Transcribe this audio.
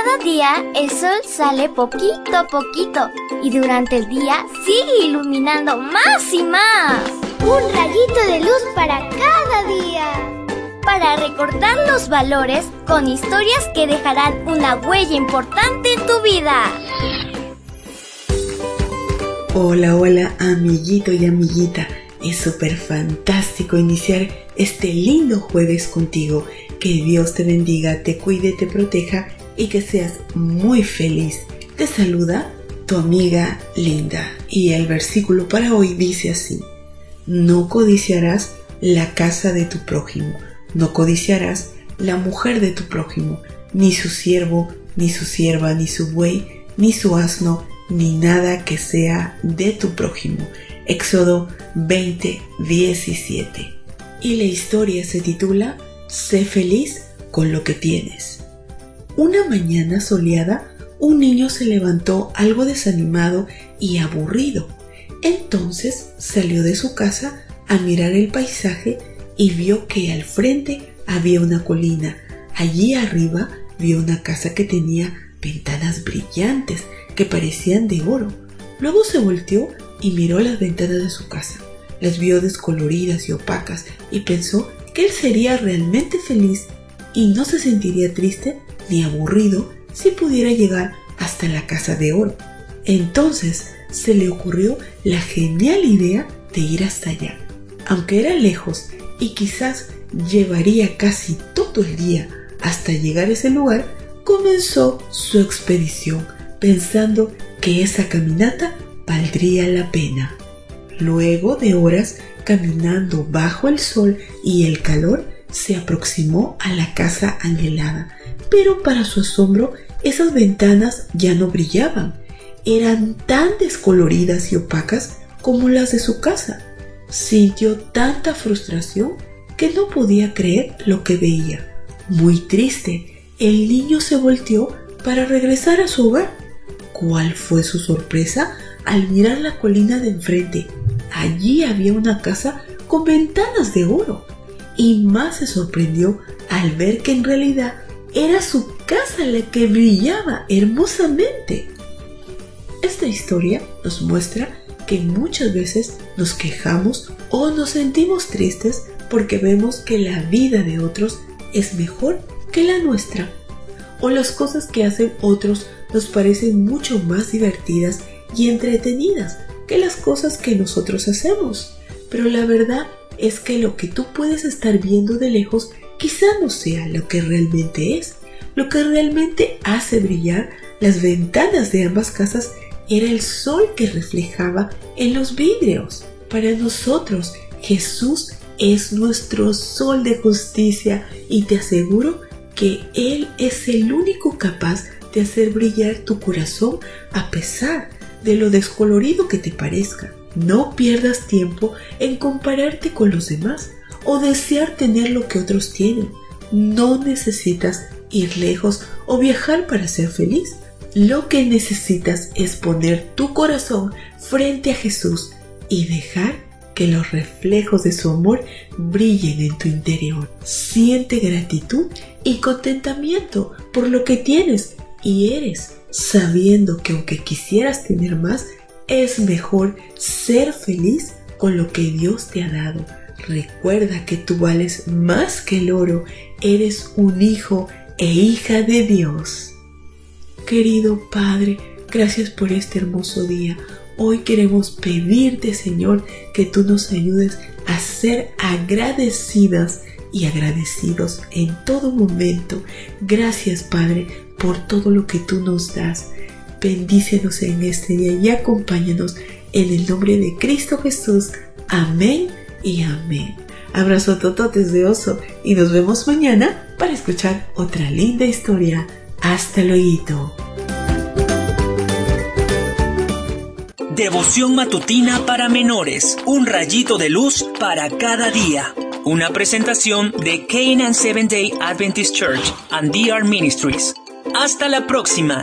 Cada día el sol sale poquito a poquito y durante el día sigue iluminando más y más. Un rayito de luz para cada día. Para recordar los valores con historias que dejarán una huella importante en tu vida. Hola, hola, amiguito y amiguita. Es súper fantástico iniciar este lindo jueves contigo. Que Dios te bendiga, te cuide, te proteja y que seas muy feliz. Te saluda tu amiga Linda y el versículo para hoy dice así, no codiciarás la casa de tu prójimo, no codiciarás la mujer de tu prójimo, ni su siervo, ni su sierva, ni su buey, ni su asno, ni nada que sea de tu prójimo. Éxodo 20, 17. Y la historia se titula Sé feliz con lo que tienes. Una mañana soleada, un niño se levantó algo desanimado y aburrido. Entonces salió de su casa a mirar el paisaje y vio que al frente había una colina. Allí arriba vio una casa que tenía ventanas brillantes que parecían de oro. Luego se volteó y miró las ventanas de su casa. Las vio descoloridas y opacas y pensó que él sería realmente feliz y no se sentiría triste ni aburrido si pudiera llegar hasta la casa de oro. Entonces se le ocurrió la genial idea de ir hasta allá. Aunque era lejos y quizás llevaría casi todo el día hasta llegar a ese lugar, comenzó su expedición pensando que esa caminata valdría la pena. Luego de horas caminando bajo el sol y el calor, se aproximó a la casa anhelada, pero para su asombro esas ventanas ya no brillaban, eran tan descoloridas y opacas como las de su casa. Sintió tanta frustración que no podía creer lo que veía. Muy triste, el niño se volteó para regresar a su hogar. ¿Cuál fue su sorpresa al mirar la colina de enfrente? Allí había una casa con ventanas de oro y más se sorprendió al ver que en realidad era su casa la que brillaba hermosamente. Esta historia nos muestra que muchas veces nos quejamos o nos sentimos tristes porque vemos que la vida de otros es mejor que la nuestra o las cosas que hacen otros nos parecen mucho más divertidas y entretenidas que las cosas que nosotros hacemos. Pero la verdad es que lo que tú puedes estar viendo de lejos quizá no sea lo que realmente es. Lo que realmente hace brillar las ventanas de ambas casas era el sol que reflejaba en los vidrios. Para nosotros, Jesús es nuestro sol de justicia y te aseguro que Él es el único capaz de hacer brillar tu corazón a pesar de lo descolorido que te parezca. No pierdas tiempo en compararte con los demás o desear tener lo que otros tienen. No necesitas ir lejos o viajar para ser feliz. Lo que necesitas es poner tu corazón frente a Jesús y dejar que los reflejos de su amor brillen en tu interior. Siente gratitud y contentamiento por lo que tienes y eres, sabiendo que aunque quisieras tener más, es mejor ser feliz con lo que Dios te ha dado. Recuerda que tú vales más que el oro, eres un hijo e hija de Dios. Querido Padre, gracias por este hermoso día. Hoy queremos pedirte, Señor, que tú nos ayudes a ser agradecidas y agradecidos en todo momento. Gracias, Padre, por todo lo que tú nos das. Bendícenos en este día y acompáñanos en el nombre de Cristo Jesús. Amén y amén. Abrazo tototes de oso y nos vemos mañana para escuchar otra linda historia. Hasta luego. Devoción matutina para menores. Un rayito de luz para cada día. Una presentación de Canaan Seventh Day Adventist Church and DR Ministries. Hasta la próxima.